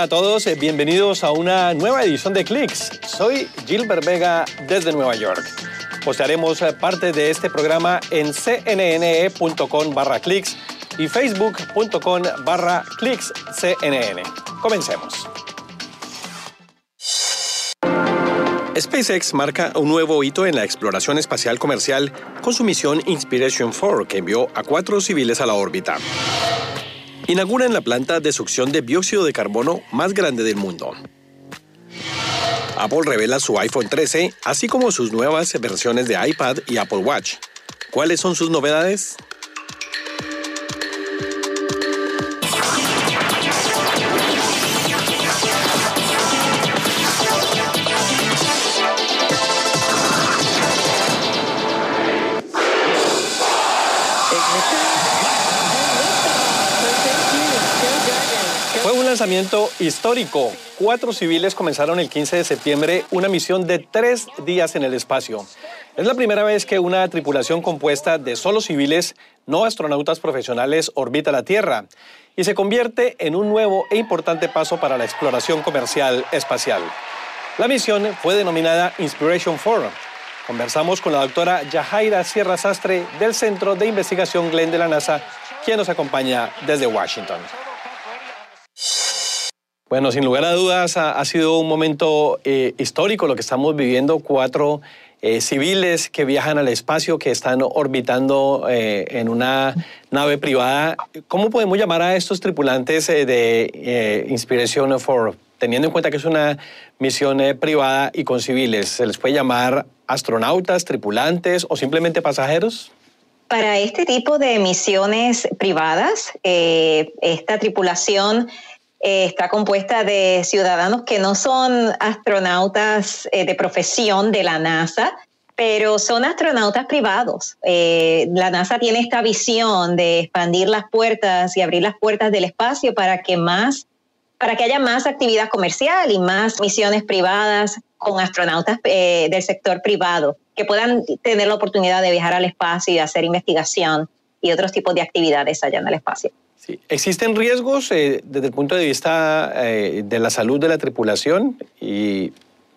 Hola a todos, eh, bienvenidos a una nueva edición de Clicks. Soy Gilbert Vega desde Nueva York. Postearemos eh, parte de este programa en cnne.com barra clicks y facebook.com barra clicks cnn. Comencemos. SpaceX marca un nuevo hito en la exploración espacial comercial con su misión Inspiration 4, que envió a cuatro civiles a la órbita. Inauguran la planta de succión de dióxido de carbono más grande del mundo. Apple revela su iPhone 13, así como sus nuevas versiones de iPad y Apple Watch. ¿Cuáles son sus novedades? Lanzamiento histórico. Cuatro civiles comenzaron el 15 de septiembre una misión de tres días en el espacio. Es la primera vez que una tripulación compuesta de solo civiles, no astronautas profesionales, orbita la Tierra y se convierte en un nuevo e importante paso para la exploración comercial espacial. La misión fue denominada Inspiration 4. Conversamos con la doctora Yahaira Sierra Sastre del Centro de Investigación Glenn de la NASA, quien nos acompaña desde Washington. Bueno, sin lugar a dudas ha, sido un momento eh, histórico lo que estamos viviendo. Cuatro eh, civiles que viajan al espacio, que están orbitando eh, en una nave privada. ¿Cómo podemos llamar a estos tripulantes de Inspiration for, teniendo en cuenta que es una misión privada y con civiles? ¿Se les puede llamar astronautas, tripulantes o simplemente pasajeros? Para este tipo de misiones privadas, esta tripulación eh, está compuesta de ciudadanos que no son astronautas eh, de profesión de la NASA, pero son astronautas privados. Eh, la NASA tiene esta visión de expandir las puertas y abrir las puertas del espacio para que más, para que haya más actividad comercial y más misiones privadas con astronautas del sector privado que puedan tener la oportunidad de viajar al espacio y hacer investigación y otros tipos de actividades allá en el espacio. ¿Existen riesgos eh, desde el punto de vista eh, de la salud de la tripulación y,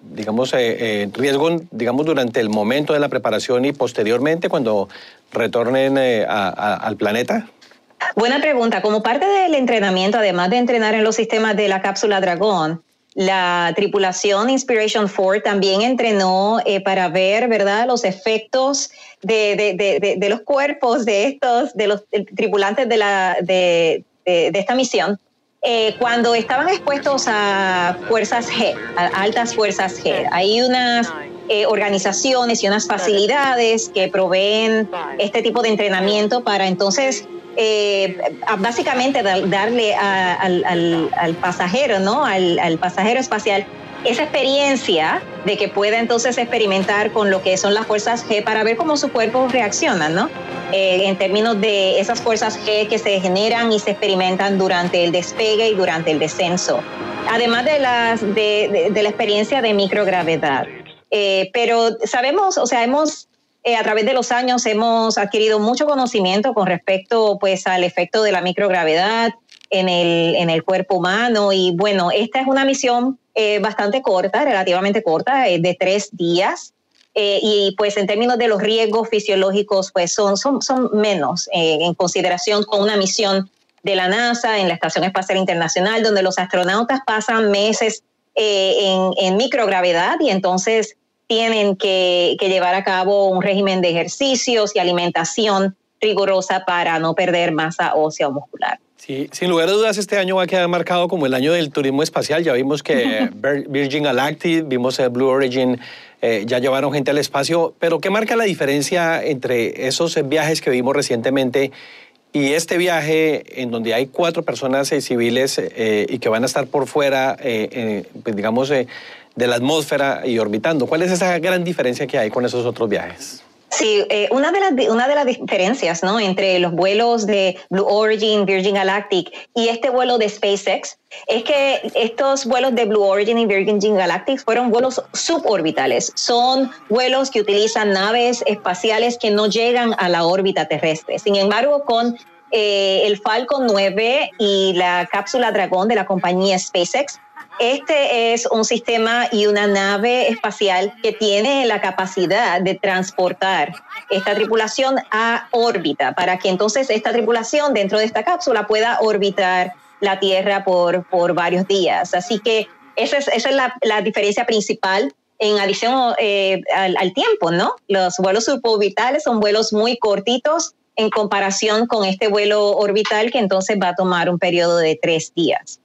digamos, eh, riesgo, digamos, durante el momento de la preparación y posteriormente cuando retornen al planeta? Buena pregunta. Como parte del entrenamiento, además de entrenar en los sistemas de la cápsula Dragón, la tripulación Inspiration 4 también entrenó para ver, ¿verdad?, los efectos de, los cuerpos de estos, de los tripulantes de, la, de, esta misión, eh, cuando estaban expuestos a fuerzas G, a altas fuerzas G. Hay unas eh, organizaciones y unas facilidades que proveen este tipo de entrenamiento para entonces eh, básicamente darle al, pasajero, ¿no? Al, al, pasajero espacial esa experiencia de que pueda entonces experimentar con lo que son las fuerzas G para ver cómo su cuerpo reacciona, ¿no? Eh, en términos de esas fuerzas G que se generan y se experimentan durante el despegue y durante el descenso. Además de, las, de, la experiencia de microgravedad. Eh, pero sabemos, o sea, hemos eh, a través de los años hemos adquirido mucho conocimiento con respecto pues al efecto de la microgravedad en el, en el cuerpo humano y bueno, esta es una misión eh, bastante corta, relativamente corta, eh, de tres días. Y pues en términos de los riesgos fisiológicos, pues son, son, son menos en consideración con una misión de la NASA en la Estación Espacial Internacional, donde los astronautas pasan meses en, en, microgravedad y entonces tienen que, que llevar a cabo un régimen de ejercicios y alimentación rigurosa para no perder masa ósea o muscular. Sí, sin lugar a dudas, este año va a quedar marcado como el año del turismo espacial. Ya vimos que Virgin Galactic, vimos Blue Origin, eh, ya llevaron gente al espacio. Pero, ¿qué marca la diferencia entre esos viajes que vimos recientemente y este viaje en donde hay cuatro personas eh, civiles eh, y que van a estar por fuera, pues, digamos, de la atmósfera y orbitando? ¿Cuál es esa gran diferencia que hay con esos otros viajes? Sí, eh, una, de las, una de las diferencias ¿no? entre los vuelos de Blue Origin, Virgin Galactic y este vuelo de SpaceX es que estos vuelos de Blue Origin y Virgin Galactic fueron vuelos suborbitales. Son vuelos que utilizan naves espaciales que no llegan a la órbita terrestre. Sin embargo, con eh, el Falcon 9 y la cápsula Dragón de la compañía SpaceX. Este es un sistema y una nave espacial que tiene la capacidad de transportar esta tripulación a órbita para que entonces esta tripulación dentro de esta cápsula pueda orbitar la Tierra por, por varios días. Así que esa es, esa es la, la diferencia principal en adición eh, al, al, tiempo, ¿no? Los vuelos suborbitales son vuelos muy cortitos en comparación con este vuelo orbital que entonces va a tomar un periodo de tres días.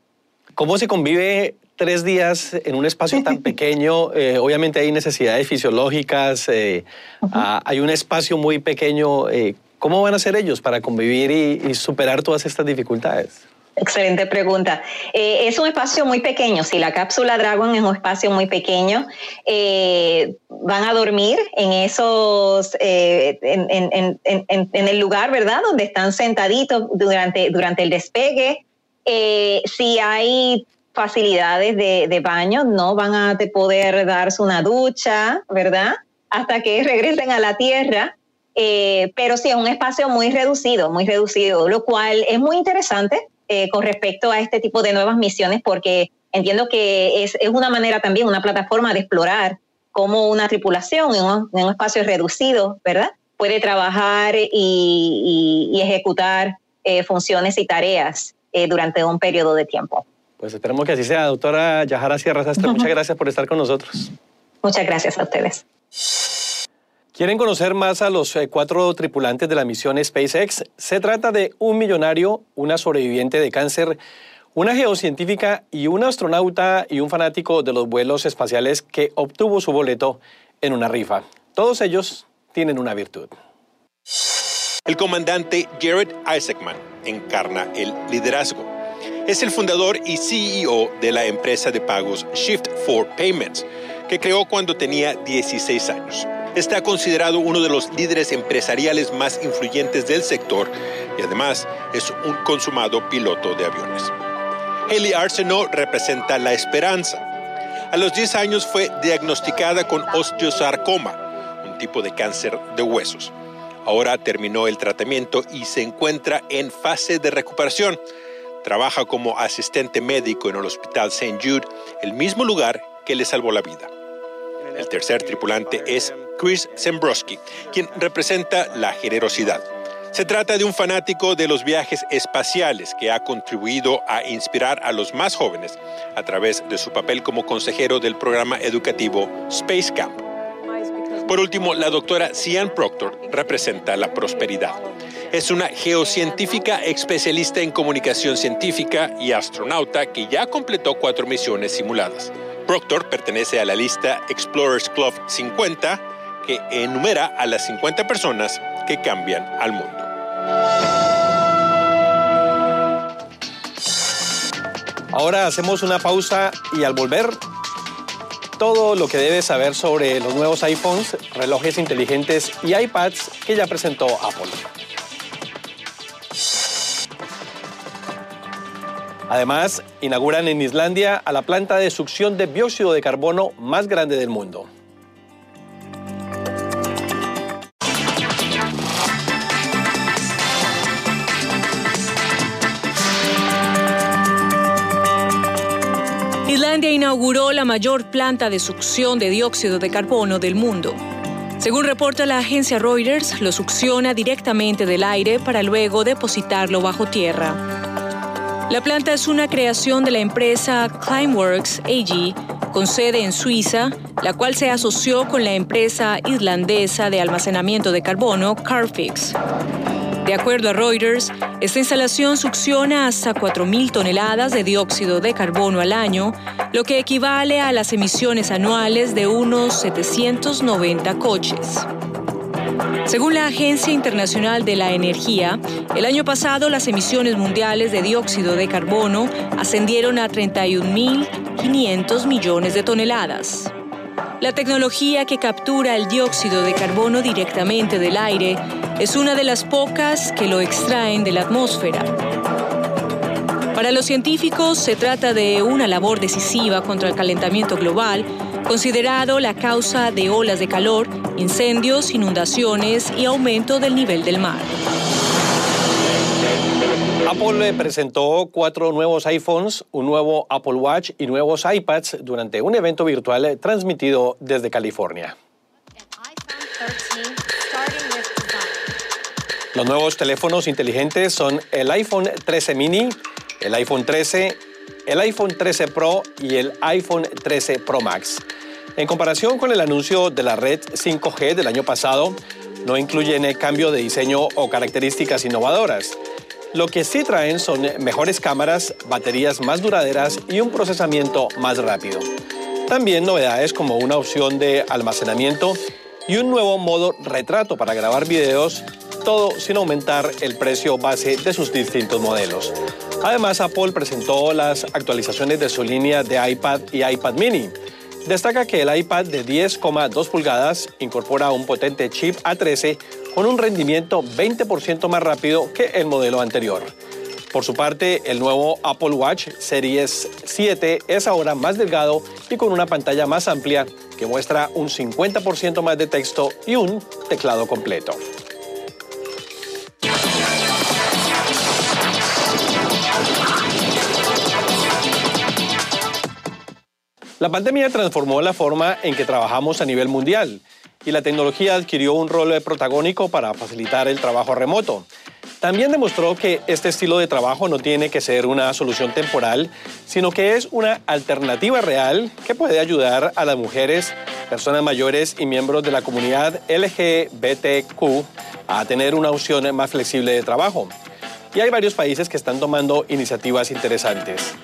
¿Cómo se convive tres días en un espacio tan pequeño? Eh, obviamente hay necesidades fisiológicas, eh, uh -huh. hay un espacio muy pequeño. Eh, ¿Cómo van a ser ellos para convivir y, y superar todas estas dificultades? Excelente pregunta. Eh, es un espacio muy pequeño. Si la cápsula Dragon es un espacio muy pequeño, eh, van a dormir en esos, eh, en, en, en, en, el lugar, ¿verdad? Donde están sentaditos durante, durante el despegue. Eh, si hay facilidades de, de, baño, no van a poder darse una ducha, ¿verdad? Hasta que regresen a la tierra. Eh, pero sí es un espacio muy reducido, muy reducido, lo cual es muy interesante eh, con respecto a este tipo de nuevas misiones, porque entiendo que es, es, una manera también, una plataforma de explorar cómo una tripulación en un, espacio reducido, ¿verdad? Puede trabajar y ejecutar eh, funciones y tareas eh, durante un periodo de tiempo. Pues esperemos que así sea. Doctora Yahara Sierra Sastre, muchas gracias por estar con nosotros. Muchas gracias a ustedes. ¿Quieren conocer más a los eh, cuatro tripulantes de la misión SpaceX? Se trata de un millonario, una sobreviviente de cáncer, una geocientífica y un astronauta y un fanático de los vuelos espaciales que obtuvo su boleto en una rifa. Todos ellos tienen una virtud. El comandante Jared Isaacman encarna el liderazgo. Es el fundador y CEO de la empresa de pagos Shift 4 Payments, que creó cuando tenía 16 años está considerado uno de los líderes empresariales más influyentes del sector y además es un consumado piloto de aviones. Haley Arsenault representa la esperanza. A los 10 años fue diagnosticada con osteosarcoma, un tipo de cáncer de huesos. Ahora terminó el tratamiento y se encuentra en fase de recuperación. Trabaja como asistente médico en el Hospital St. Jude, el mismo lugar que le salvó la vida. El tercer tripulante es Chris Zembrowski, quien representa la generosidad. Se trata de un fanático de los viajes espaciales que ha contribuido a inspirar a los más jóvenes a través de su papel como consejero del programa educativo Space Camp. Por último, la doctora Cian Proctor representa la prosperidad. Es una geocientífica especialista en comunicación científica y astronauta que ya completó cuatro misiones simuladas. Proctor pertenece a la lista Explorers Club 50, que enumera a las 50 personas que cambian al mundo. Ahora hacemos una pausa y al volver, todo lo que debes saber sobre los nuevos iPhones, relojes inteligentes y iPads que ya presentó Apple. Además, inauguran en Islandia a la planta de succión de dióxido de carbono más grande del mundo. Islandia inauguró la mayor planta de succión de dióxido de carbono del mundo. Según reporta la agencia Reuters, lo succiona directamente del aire para luego depositarlo bajo tierra. La planta es una creación de la empresa Climeworks AG, con sede en Suiza, la cual se asoció con la empresa islandesa de almacenamiento de carbono Carfix. De acuerdo a Reuters, esta instalación succiona hasta 4.000 toneladas de dióxido de carbono al año, lo que equivale a las emisiones anuales de unos 790 coches. Según la Agencia Internacional de la Energía, el año pasado las emisiones mundiales de dióxido de carbono ascendieron a 31.500 millones de toneladas. La tecnología que captura el dióxido de carbono directamente del aire es una de las pocas que lo extraen de la atmósfera. Para los científicos se trata de una labor decisiva contra el calentamiento global, considerado la causa de olas de calor, incendios, inundaciones y aumento del nivel del mar. Apple presentó cuatro nuevos iPhones, un nuevo Apple Watch y nuevos iPads durante un evento virtual transmitido desde California. Los nuevos teléfonos inteligentes son el iPhone 13 mini, el iPhone 13, el iPhone 13 Pro y el iPhone 13 Pro Max. En comparación con el anuncio de la red 5G del año pasado, no incluyen el cambio de diseño o características innovadoras. Lo que sí traen son mejores cámaras, baterías más duraderas y un procesamiento más rápido. También novedades como una opción de almacenamiento y un nuevo modo retrato para grabar videos, todo sin aumentar el precio base de sus distintos modelos. Además, Apple presentó las actualizaciones de su línea de iPad y iPad mini. Destaca que el iPad de 10,2 pulgadas incorpora un potente chip A13 con un rendimiento 20% más rápido que el modelo anterior. Por su parte, el nuevo Apple Watch Series 7 es ahora más delgado y con una pantalla más amplia que muestra un 50% más de texto y un teclado completo. La pandemia transformó la forma en que trabajamos a nivel mundial y la tecnología adquirió un rol protagónico para facilitar el trabajo remoto. También demostró que este estilo de trabajo no tiene que ser una solución temporal, sino que es una alternativa real que puede ayudar a las mujeres, personas mayores y miembros de la comunidad LGBTQ a tener una opción más flexible de trabajo. Y hay varios países que están tomando iniciativas interesantes.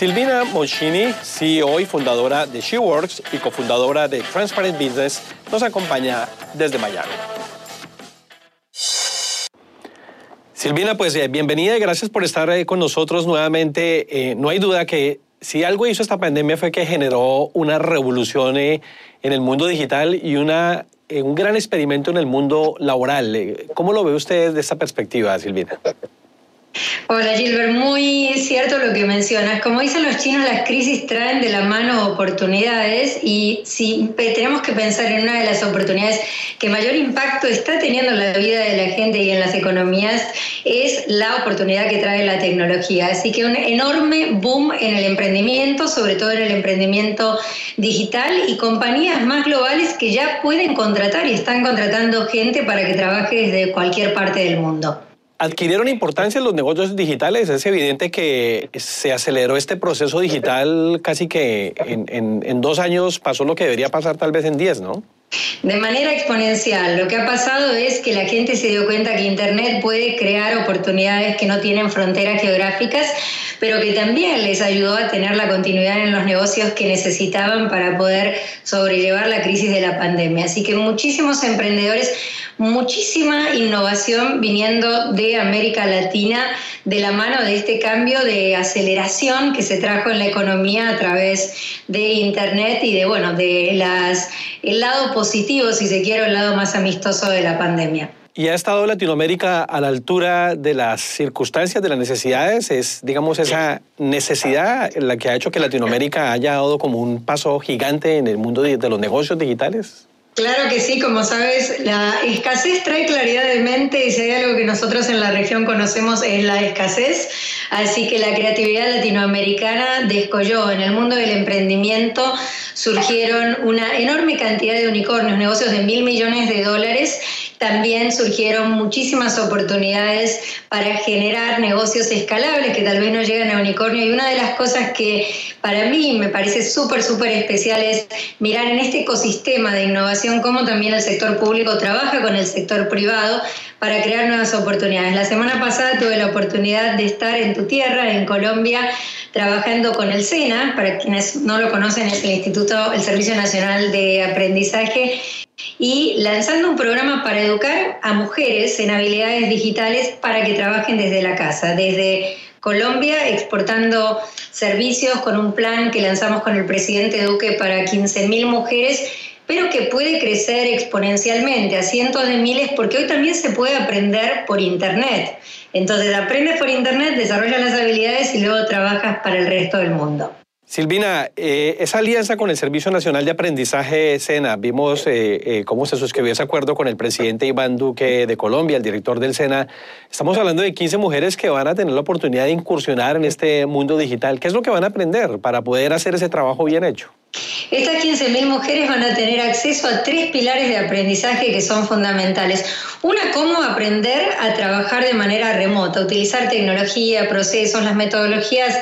Silvina Moschini, CEO y fundadora de SheWorks y cofundadora de Transparent Business, nos acompaña desde Miami. Silvina, pues eh, bienvenida y gracias por estar eh, con nosotros nuevamente. Eh, no hay duda que si algo hizo esta pandemia fue que generó una revolución en el mundo digital y una, un gran experimento en el mundo laboral. ¿Cómo lo ve usted desde esta perspectiva, Silvina? Hola Gilbert, muy cierto lo que mencionas. Como dicen los chinos, las crisis traen de la mano oportunidades y si tenemos que pensar en una de las oportunidades que mayor impacto está teniendo en la vida de la gente y en las economías, es la oportunidad que trae la tecnología. Así que un enorme boom en el emprendimiento, sobre todo en el emprendimiento digital y compañías más globales que ya pueden contratar y están contratando gente para que trabaje desde cualquier parte del mundo adquirieron importancia los negocios digitales. Es evidente que se aceleró este proceso digital casi que en, en, dos años pasó lo que debería pasar tal vez en diez, ¿no? De manera exponencial. Lo que ha pasado es que la gente se dio cuenta que Internet puede crear oportunidades que no tienen fronteras geográficas, pero que también les ayudó a tener la continuidad en los negocios que necesitaban para poder sobrellevar la crisis de la pandemia. Así que muchísimos emprendedores muchísima innovación viniendo de América Latina de la mano de este cambio de aceleración que se trajo en la economía a través de Internet y de, bueno, de las, el lado positivo, si se quiere, el lado más amistoso de la pandemia. ¿Y ha estado Latinoamérica a la altura de las circunstancias, de las necesidades? ¿Es, digamos, esa necesidad la que ha hecho que Latinoamérica haya dado como un paso gigante en el mundo de los negocios digitales? Claro que sí, como sabes, la escasez trae claridad de mente y si hay algo que nosotros en la región conocemos es la escasez, así que la creatividad latinoamericana descolló. En el mundo del emprendimiento surgieron una enorme cantidad de unicornios, negocios de mil millones de dólares también surgieron muchísimas oportunidades para generar negocios escalables que tal vez no llegan a unicornio. Y una de las cosas que para mí me parece súper, súper especial es mirar en este ecosistema de innovación cómo también el sector público trabaja con el sector privado para crear nuevas oportunidades. La semana pasada tuve la oportunidad de estar en tu tierra, en Colombia, trabajando con el SENA, para quienes no lo conocen, es el Instituto, el Servicio Nacional de Aprendizaje, y lanzando un programa para educar a mujeres en habilidades digitales para que trabajen desde la casa, desde Colombia, exportando servicios con un plan que lanzamos con el presidente Duque para 15.000 mujeres, pero que puede crecer exponencialmente a cientos de miles, porque hoy también se puede aprender por Internet. Entonces aprendes por Internet, desarrollas las habilidades y luego trabajas para el resto del mundo. Silvina, eh, esa alianza con el Servicio Nacional de Aprendizaje SENA, vimos eh, eh, cómo se suscribió ese acuerdo con el presidente Iván Duque de Colombia, el director del SENA. Estamos hablando de 15 mujeres que van a tener la oportunidad de incursionar en este mundo digital. ¿Qué es lo que van a aprender para poder hacer ese trabajo bien hecho? Estas 15.000 mujeres van a tener acceso a tres pilares de aprendizaje que son fundamentales. Una, cómo aprender a trabajar de manera remota, utilizar tecnología, procesos, las metodologías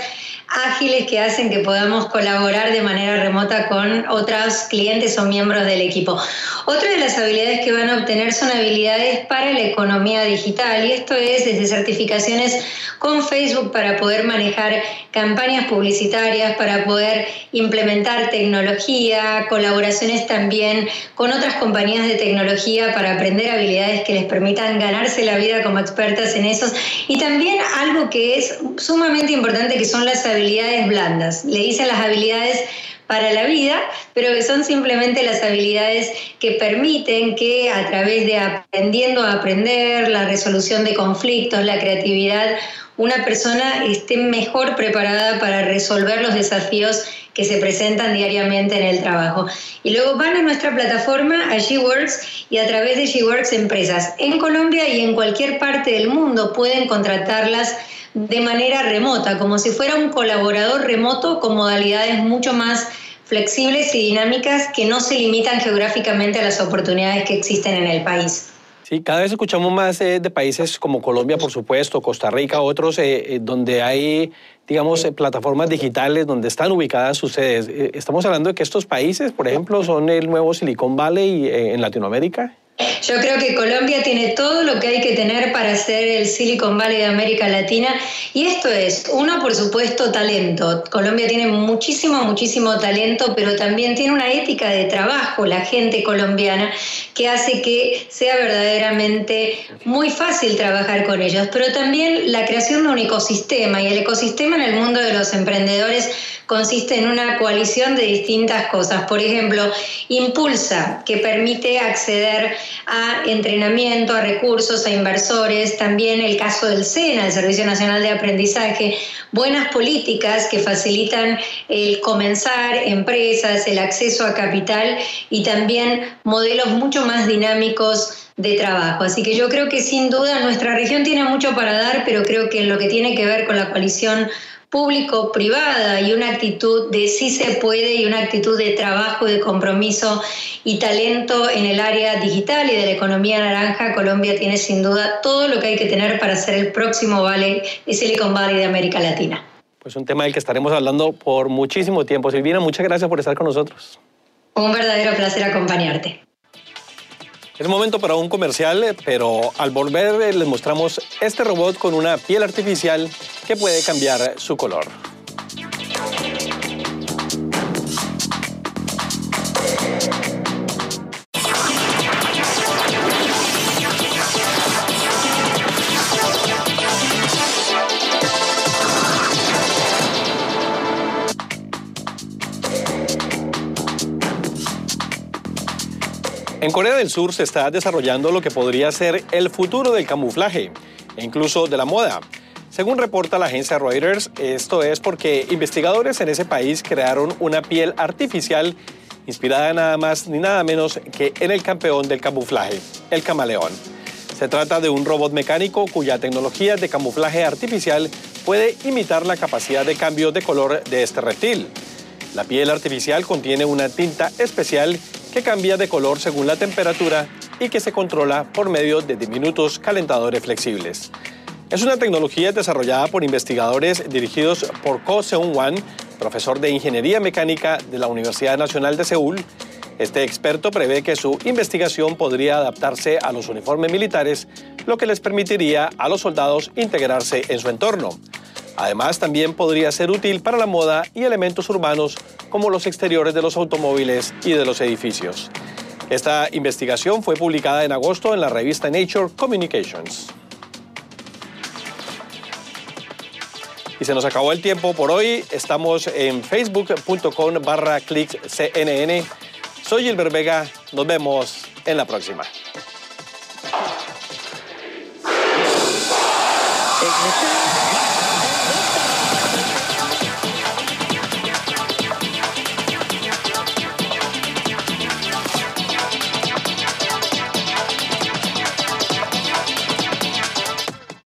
ágiles que hacen que podamos colaborar de manera remota con otros clientes o miembros del equipo. Otra de las habilidades que van a obtener son habilidades para la economía digital y esto es desde certificaciones con Facebook para poder manejar campañas publicitarias, para poder implementar tecnología, colaboraciones también con otras compañías de tecnología para aprender habilidades que les permitan ganarse la vida como expertas en esos y también algo que es sumamente importante que son las habilidades habilidades blandas. Le dicen las habilidades para la vida, pero que son simplemente las habilidades que permiten que a través de aprendiendo a aprender, la resolución de conflictos, la creatividad, una persona esté mejor preparada para resolver los desafíos que se presentan diariamente en el trabajo. Y luego van a nuestra plataforma, a GWorks, y a través de GWorks empresas en Colombia y en cualquier parte del mundo pueden contratarlas de manera remota, como si fuera un colaborador remoto con modalidades mucho más flexibles y dinámicas que no se limitan geográficamente a las oportunidades que existen en el país. Sí, cada vez escuchamos más eh, de países como Colombia, por supuesto, Costa Rica, otros, eh, eh, donde hay, digamos, plataformas digitales donde están ubicadas sus sedes. estamos hablando de que estos países, por ejemplo, son el nuevo Silicon Valley en Latinoamérica. Yo creo que Colombia tiene todo lo que hay que tener para ser el Silicon Valley de América Latina y esto es, uno por supuesto, talento. Colombia tiene muchísimo, muchísimo talento, pero también tiene una ética de trabajo, la gente colombiana, que hace que sea verdaderamente muy fácil trabajar con ellos, pero también la creación de un ecosistema y el ecosistema en el mundo de los emprendedores consiste en una coalición de distintas cosas. Por ejemplo, Impulsa, que permite acceder a entrenamiento, a recursos, a inversores, también el caso del SENA, el Servicio Nacional de Aprendizaje, buenas políticas que facilitan el comenzar empresas, el acceso a capital y también modelos mucho más dinámicos de trabajo. Así que yo creo que sin duda nuestra región tiene mucho para dar, pero creo que en lo que tiene que ver con la coalición público-privada y una actitud de sí se puede y una actitud de trabajo, de compromiso y talento en el área digital y de la economía naranja, Colombia tiene sin duda todo lo que hay que tener para ser el próximo Valley, Silicon Valley de América Latina. Pues un tema del que estaremos hablando por muchísimo tiempo. Silvina, muchas gracias por estar con nosotros. Un verdadero placer acompañarte. Es momento para un comercial, pero al volver eh, les mostramos este robot con una piel artificial que puede cambiar su color. En Corea del Sur se está desarrollando lo que podría ser el futuro del camuflaje e incluso de la moda. Según reporta la agencia Reuters, esto es porque investigadores en ese país crearon una piel artificial inspirada nada más ni nada menos que en el campeón del camuflaje, el camaleón. Se trata de un robot mecánico cuya tecnología de camuflaje artificial puede imitar la capacidad de cambio de color de este reptil. La piel artificial contiene una tinta especial que cambia de color según la temperatura y que se controla por medio de diminutos calentadores flexibles. Es una tecnología desarrollada por investigadores dirigidos por Ko Seung-wan, profesor de Ingeniería Mecánica de la Universidad Nacional de Seúl. Este experto prevé que su investigación podría adaptarse a los uniformes militares, lo que les permitiría a los soldados integrarse en su entorno. Además, también podría ser útil para la moda y elementos urbanos como los exteriores de los automóviles y de los edificios. Esta investigación fue publicada en agosto en la revista Nature Communications. Y se nos acabó el tiempo por hoy. Estamos en facebook.com barra. Soy Gilbert Vega. Nos vemos en la próxima.